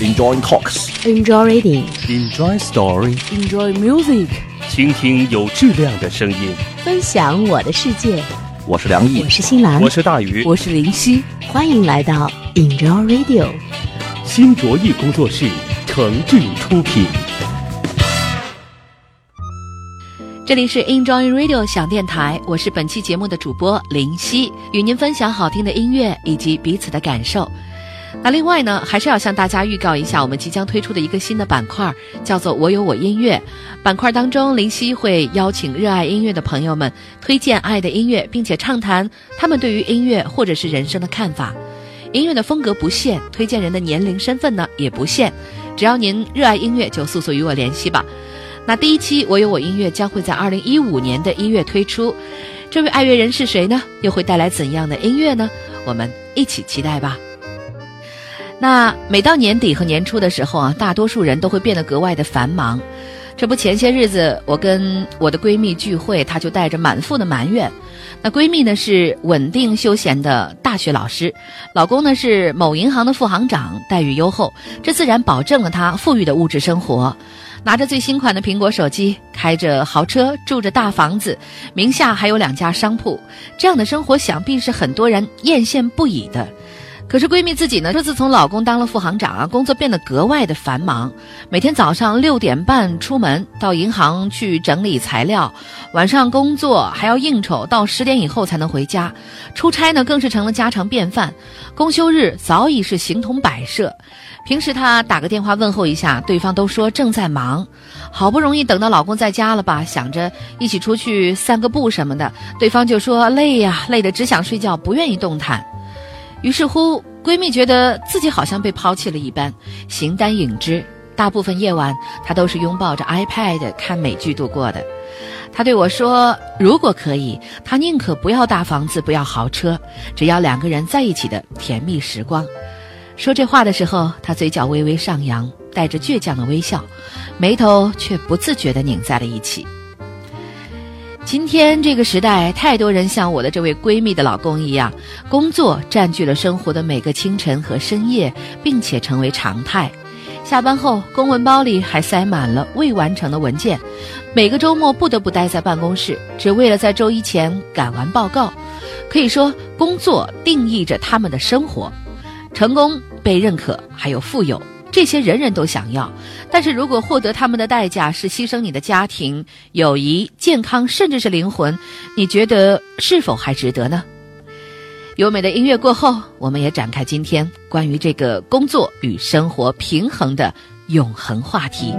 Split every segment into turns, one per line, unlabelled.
Enjoy talks.
Enjoy reading.
Enjoy story.
Enjoy music.
倾听有质量的声音。
分享我的世界。
我是梁毅
我，是新兰，
我是大鱼，
我是林夕，欢迎来到 Enjoy Radio。
新卓艺工作室诚挚出品。
这里是 Enjoy Radio 小电台，我是本期节目的主播林夕，与您分享好听的音乐以及彼此的感受。那另外呢，还是要向大家预告一下，我们即将推出的一个新的板块，叫做“我有我音乐”。板块当中，林夕会邀请热爱音乐的朋友们推荐爱的音乐，并且畅谈他们对于音乐或者是人生的看法。音乐的风格不限，推荐人的年龄、身份呢也不限，只要您热爱音乐，就速速与我联系吧。那第一期《我有我音乐》将会在二零一五年的一月推出，这位爱乐人是谁呢？又会带来怎样的音乐呢？我们一起期待吧。那每到年底和年初的时候啊，大多数人都会变得格外的繁忙。这不，前些日子我跟我的闺蜜聚会，她就带着满腹的埋怨。那闺蜜呢是稳定休闲的大学老师，老公呢是某银行的副行长，待遇优厚，这自然保证了她富裕的物质生活。拿着最新款的苹果手机，开着豪车，住着大房子，名下还有两家商铺，这样的生活想必是很多人艳羡不已的。可是闺蜜自己呢，说自从老公当了副行长啊，工作变得格外的繁忙，每天早上六点半出门到银行去整理材料，晚上工作还要应酬，到十点以后才能回家，出差呢更是成了家常便饭，公休日早已是形同摆设。平时她打个电话问候一下，对方都说正在忙，好不容易等到老公在家了吧，想着一起出去散个步什么的，对方就说累呀，累得只想睡觉，不愿意动弹。于是乎，闺蜜觉得自己好像被抛弃了一般，形单影只。大部分夜晚，她都是拥抱着 iPad 看美剧度过的。她对我说：“如果可以，她宁可不要大房子，不要豪车，只要两个人在一起的甜蜜时光。”说这话的时候，她嘴角微微上扬，带着倔强的微笑，眉头却不自觉地拧在了一起。今天这个时代，太多人像我的这位闺蜜的老公一样，工作占据了生活的每个清晨和深夜，并且成为常态。下班后，公文包里还塞满了未完成的文件，每个周末不得不待在办公室，只为了在周一前赶完报告。可以说，工作定义着他们的生活，成功、被认可，还有富有。这些人人都想要，但是如果获得他们的代价是牺牲你的家庭、友谊、健康，甚至是灵魂，你觉得是否还值得呢？优美的音乐过后，我们也展开今天关于这个工作与生活平衡的永恒话题。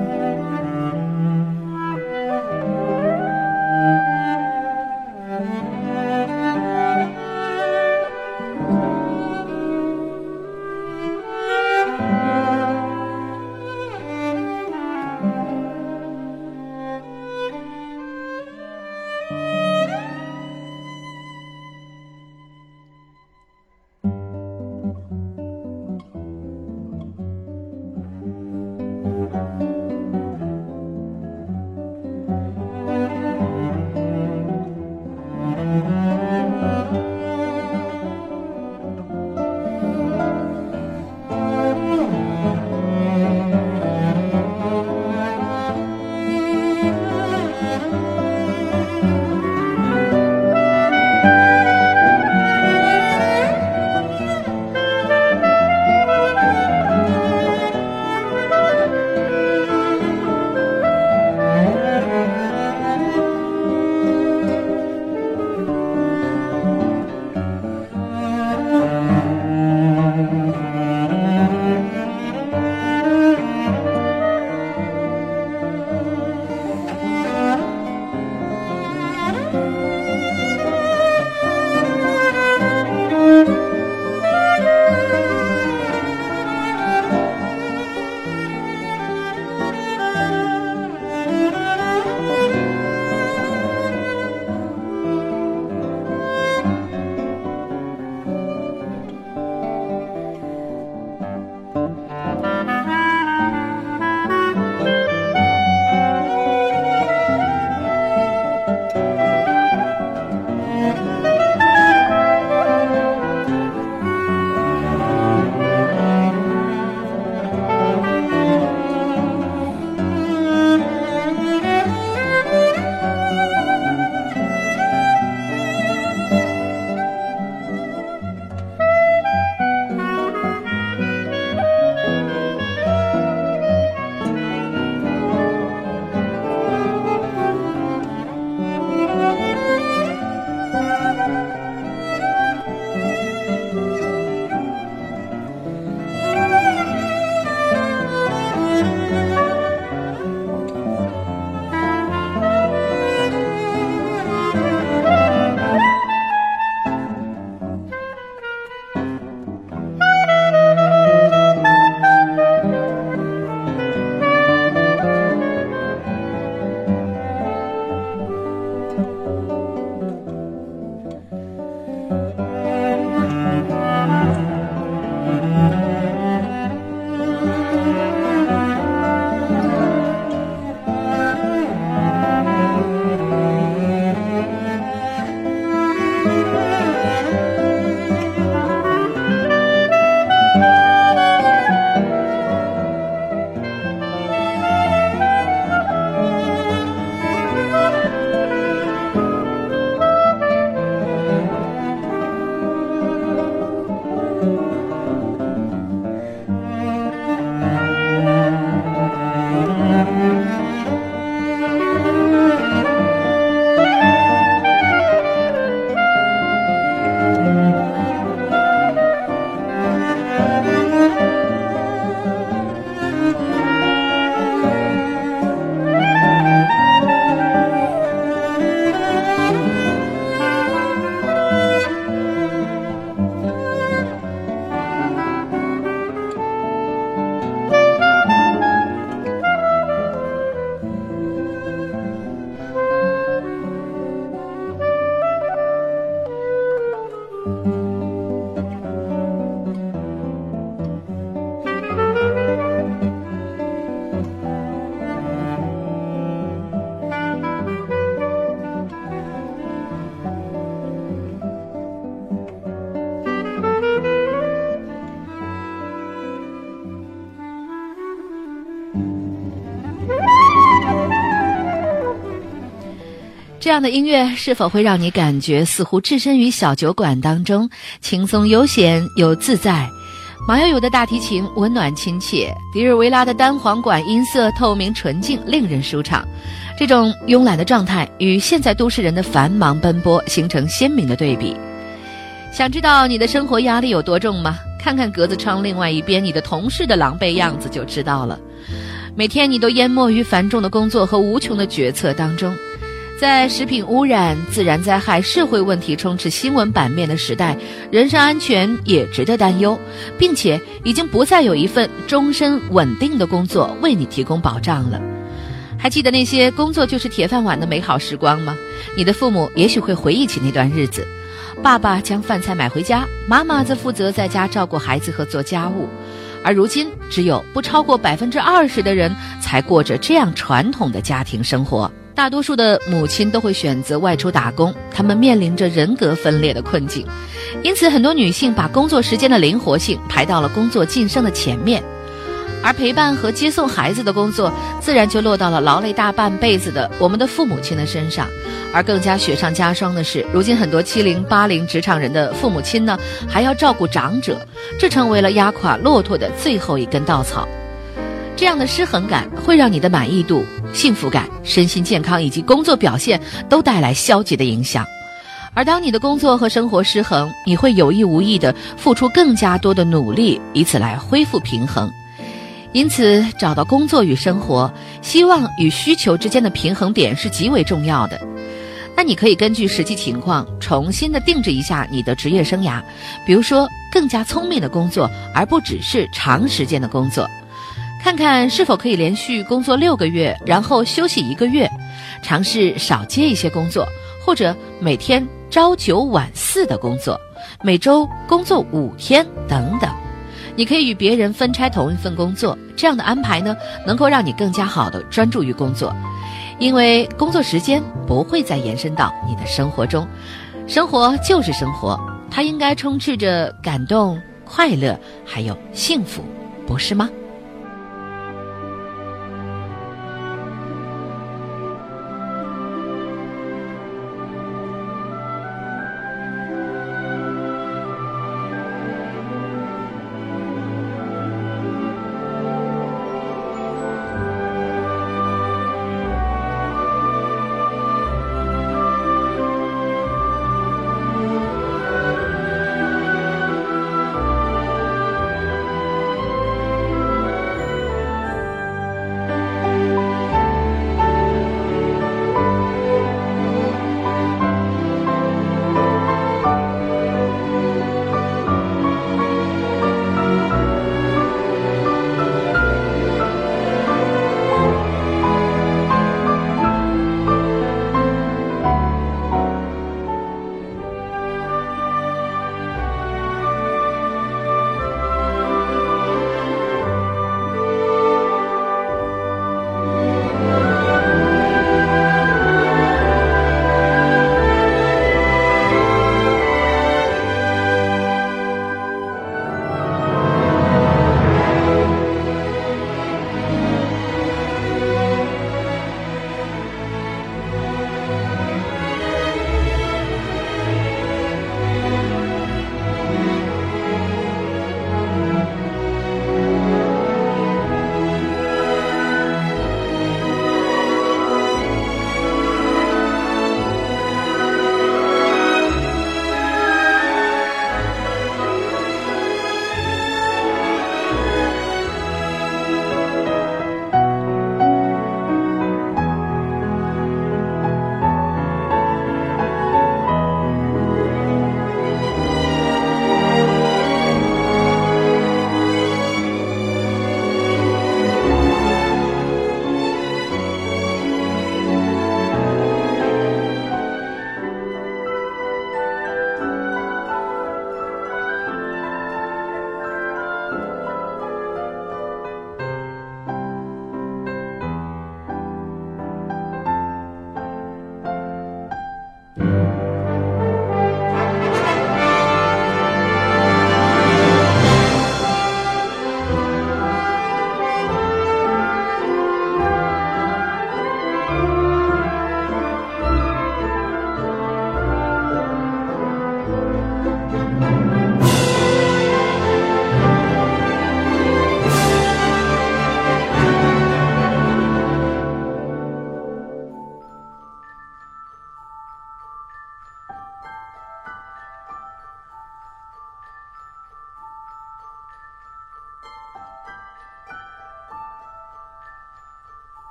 的音乐是否会让你感觉似乎置身于小酒馆当中，轻松悠闲又自在？马友友的大提琴温暖亲切，迪尔维拉的单簧管音色透明纯净，令人舒畅。这种慵懒的状态与现在都市人的繁忙奔波形成鲜明的对比。想知道你的生活压力有多重吗？看看格子窗另外一边你的同事的狼狈样子就知道了。每天你都淹没于繁重的工作和无穷的决策当中。在食品污染、自然灾害、社会问题充斥新闻版面的时代，人身安全也值得担忧，并且已经不再有一份终身稳定的工作为你提供保障了。还记得那些工作就是铁饭碗的美好时光吗？你的父母也许会回忆起那段日子，爸爸将饭菜买回家，妈妈则负责在家照顾孩子和做家务，而如今只有不超过百分之二十的人才过着这样传统的家庭生活。大多数的母亲都会选择外出打工，她们面临着人格分裂的困境，因此很多女性把工作时间的灵活性排到了工作晋升的前面，而陪伴和接送孩子的工作自然就落到了劳累大半辈子的我们的父母亲的身上。而更加雪上加霜的是，如今很多七零八零职场人的父母亲呢，还要照顾长者，这成为了压垮骆驼的最后一根稻草。这样的失衡感会让你的满意度、幸福感、身心健康以及工作表现都带来消极的影响。而当你的工作和生活失衡，你会有意无意地付出更加多的努力，以此来恢复平衡。因此，找到工作与生活、希望与需求之间的平衡点是极为重要的。那你可以根据实际情况重新的定制一下你的职业生涯，比如说更加聪明的工作，而不只是长时间的工作。看看是否可以连续工作六个月，然后休息一个月，尝试少接一些工作，或者每天朝九晚四的工作，每周工作五天等等。你可以与别人分拆同一份工作，这样的安排呢，能够让你更加好的专注于工作，因为工作时间不会再延伸到你的生活中。生活就是生活，它应该充斥着感动、快乐，还有幸福，不是吗？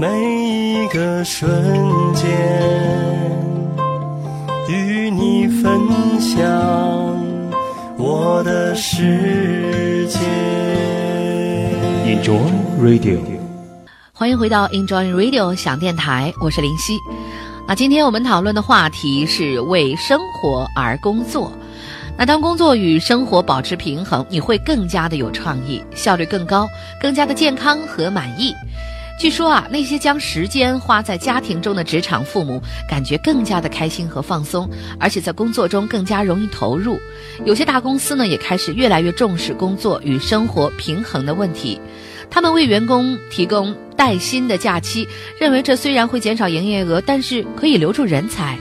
每一个瞬间，与你分享我的世界。
Enjoy Radio。
欢迎回到 Enjoy Radio 响电台，我是林夕。那今天我们讨论的话题是为生活而工作。那当工作与生活保持平衡，你会更加的有创意，效率更高，更加的健康和满意。据说啊，那些将时间花在家庭中的职场父母，感觉更加的开心和放松，而且在工作中更加容易投入。有些大公司呢，也开始越来越重视工作与生活平衡的问题。他们为员工提供带薪的假期，认为这虽然会减少营业额，但是可以留住人才。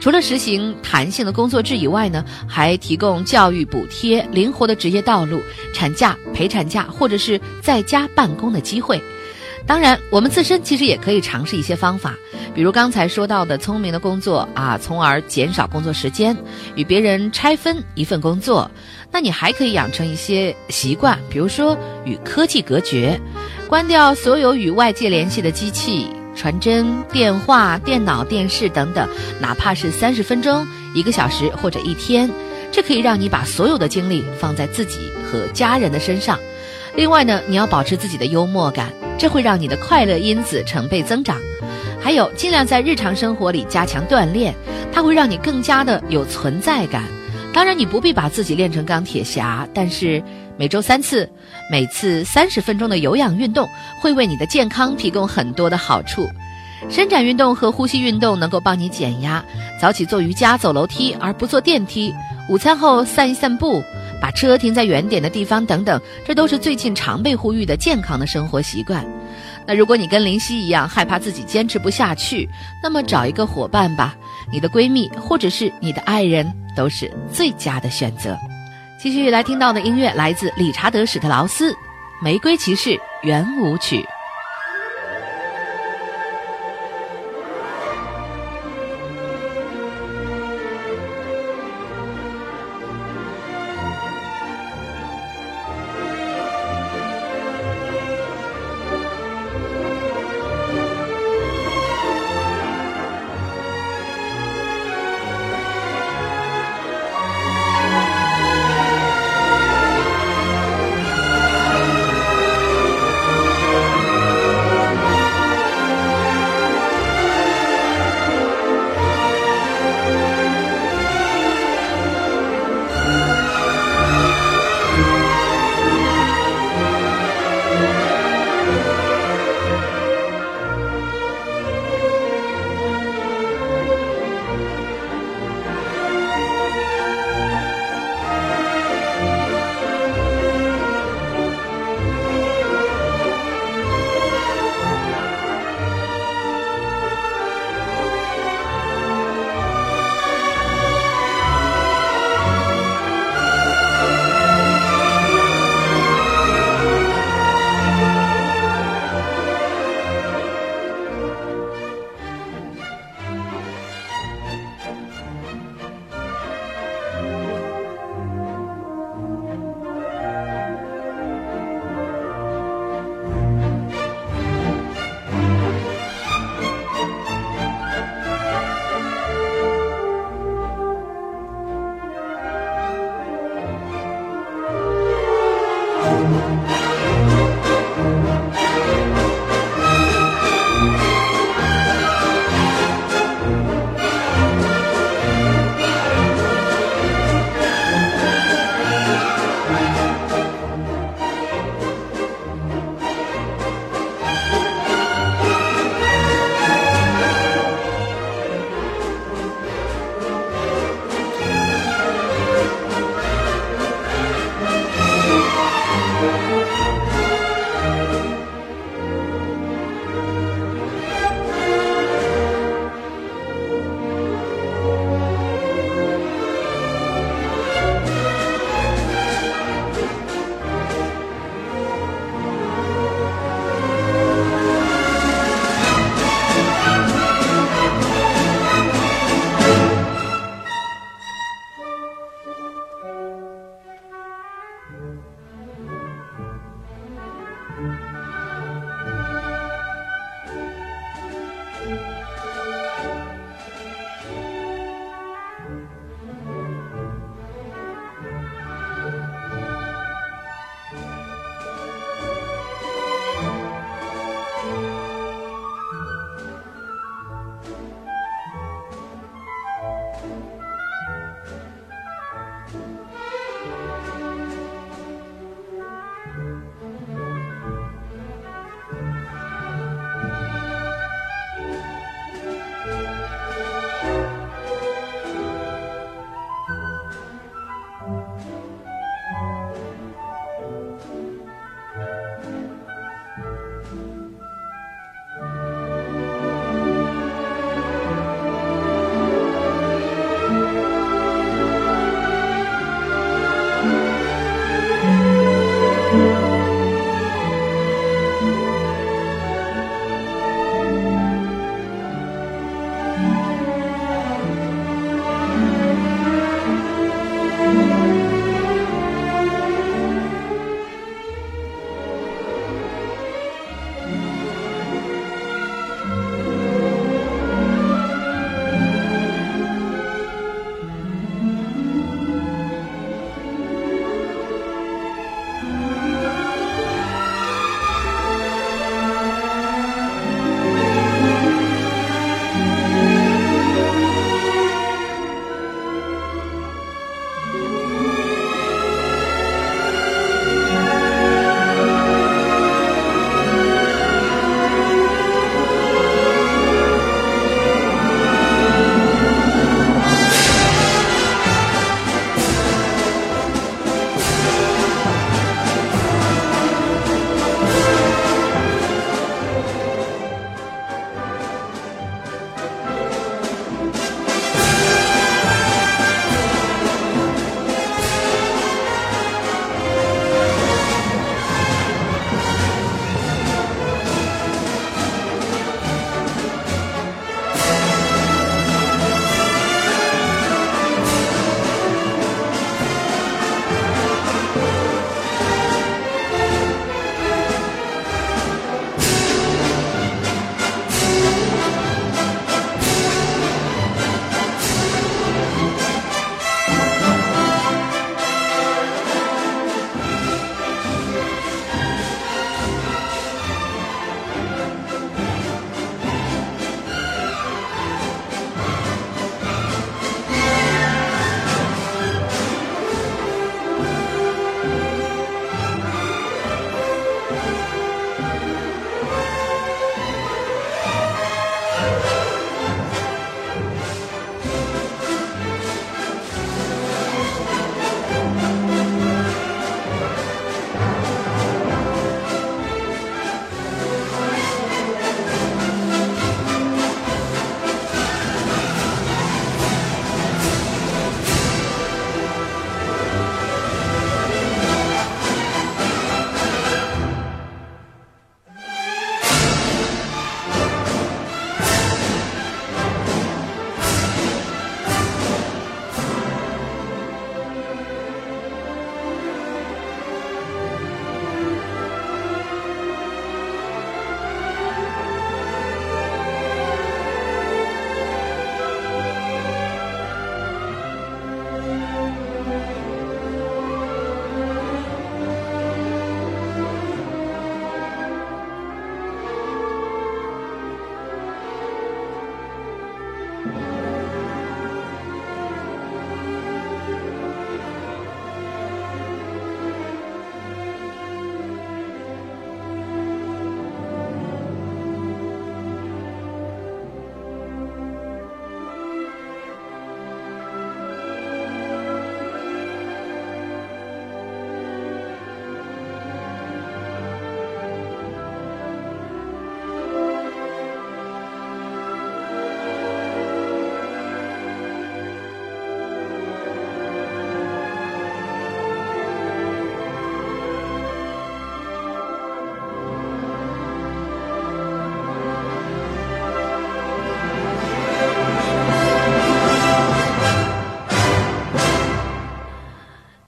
除了实行弹性的工作制以外呢，还提供教育补贴、灵活的职业道路、产假、陪产假或者是在家办公的机会。当然，我们自身其实也可以尝试一些方法，比如刚才说到的聪明的工作啊，从而减少工作时间，与别人拆分一份工作。那你还可以养成一些习惯，比如说与科技隔绝，关掉所有与外界联系的机器。传真、电话、电脑、电视等等，哪怕是三十分钟、一个小时或者一天，这可以让你把所有的精力放在自己和家人的身上。另外呢，你要保持自己的幽默感，这会让你的快乐因子成倍增长。还有，尽量在日常生活里加强锻炼，它会让你更加的有存在感。当然，你不必把自己练成钢铁侠，但是每周三次，每次三十分钟的有氧运动，会为你的健康提供很多的好处。伸展运动和呼吸运动能够帮你减压，早起做瑜伽、走楼梯而不坐电梯，午餐后散一散步，把车停在远点的地方等等，这都是最近常被呼吁的健康的生活习惯。那如果你跟林夕一样害怕自己坚持不下去，那么找一个伙伴吧，你的闺蜜或者是你的爱人都是最佳的选择。继续来听到的音乐来自理查德·史特劳斯，《玫瑰骑士》圆舞曲。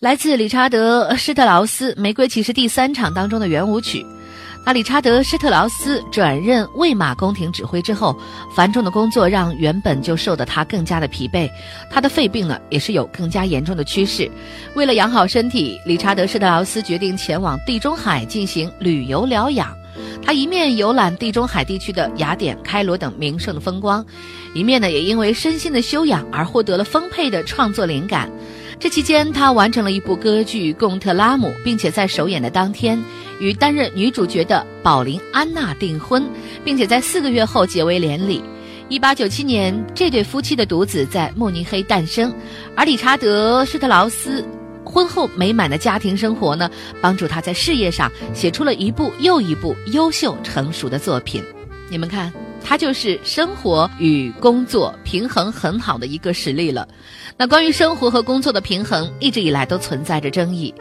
来自理查德·施特劳斯《玫瑰骑士》第三场当中的圆舞曲。那理查德·施特劳斯转任魏玛宫廷指挥之后，繁重的工作让原本就瘦的他更加的疲惫，他的肺病呢也是有更加严重的趋势。为了养好身体，理查德·施特劳斯决定前往地中海进行旅游疗养。他一面游览地中海地区的雅典、开罗等名胜的风光，一面呢也因为身心的修养而获得了丰沛的创作灵感。这期间，他完成了一部歌剧《贡特拉姆》，并且在首演的当天。与担任女主角的宝琳·安娜订婚，并且在四个月后结为连理。一八九七年，这对夫妻的独子在慕尼黑诞生。而理查德·施特劳斯婚后美满的家庭生活呢，帮助他在事业上写出了一部又一部优秀成熟的作品。你们看。他就是生活与工作平衡很好的一个实例了。那关于生活和工作的平衡，一直以来都存在着争议。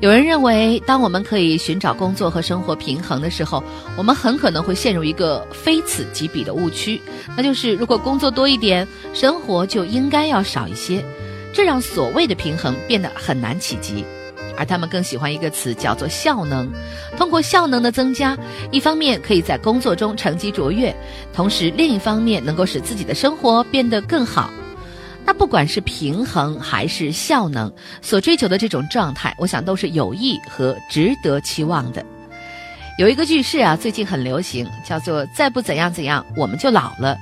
有人认为，当我们可以寻找工作和生活平衡的时候，我们很可能会陷入一个非此即彼的误区，那就是如果工作多一点，生活就应该要少一些，这让所谓的平衡变得很难企及。而他们更喜欢一个词，叫做效能。通过效能的增加，一方面可以在工作中成绩卓越，同时另一方面能够使自己的生活变得更好。那不管是平衡还是效能，所追求的这种状态，我想都是有益和值得期望的。有一个句式啊，最近很流行，叫做“再不怎样怎样，我们就老了；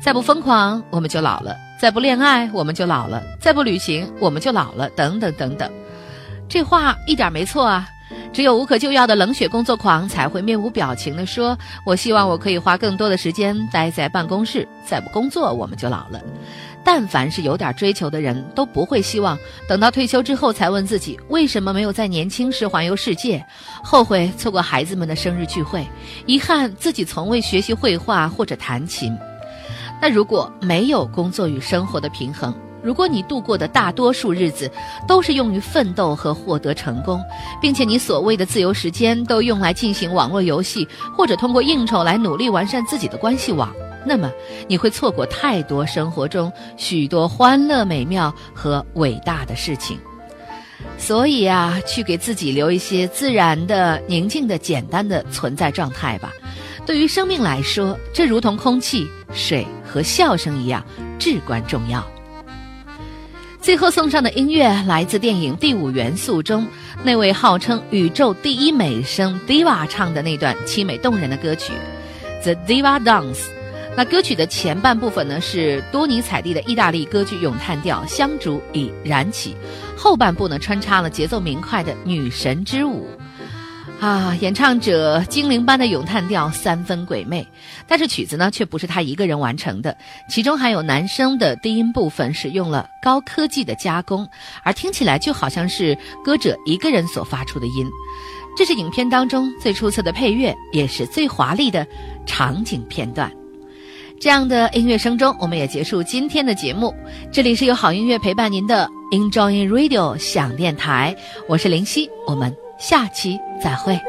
再不疯狂，我们就老了；再不恋爱，我们就老了；再不旅行，我们就老了”等等等等。这话一点没错啊，只有无可救药的冷血工作狂才会面无表情地说：“我希望我可以花更多的时间待在办公室，再不工作我们就老了。”但凡是有点追求的人，都不会希望等到退休之后才问自己为什么没有在年轻时环游世界，后悔错过孩子们的生日聚会，遗憾自己从未学习绘画或者弹琴。那如果没有工作与生活的平衡，如果你度过的大多数日子都是用于奋斗和获得成功，并且你所谓的自由时间都用来进行网络游戏或者通过应酬来努力完善自己的关系网，那么你会错过太多生活中许多欢乐、美妙和伟大的事情。所以啊，去给自己留一些自然的、宁静的、简单的存在状态吧。对于生命来说，这如同空气、水和笑声一样至关重要。最后送上的音乐来自电影《第五元素》中那位号称宇宙第一美声 Diva 唱的那段凄美动人的歌曲《The Diva Dance》。那歌曲的前半部分呢是多尼采蒂的意大利歌剧咏叹调《香烛已燃起》，后半部呢穿插了节奏明快的女神之舞。啊，演唱者精灵般的咏叹调三分鬼魅，但是曲子呢却不是他一个人完成的，其中还有男声的低音部分使用了高科技的加工，而听起来就好像是歌者一个人所发出的音。这是影片当中最出色的配乐，也是最华丽的场景片段。这样的音乐声中，我们也结束今天的节目。这里是有好音乐陪伴您的 Enjoy Radio 响电台，我是林夕，我们。下期再会。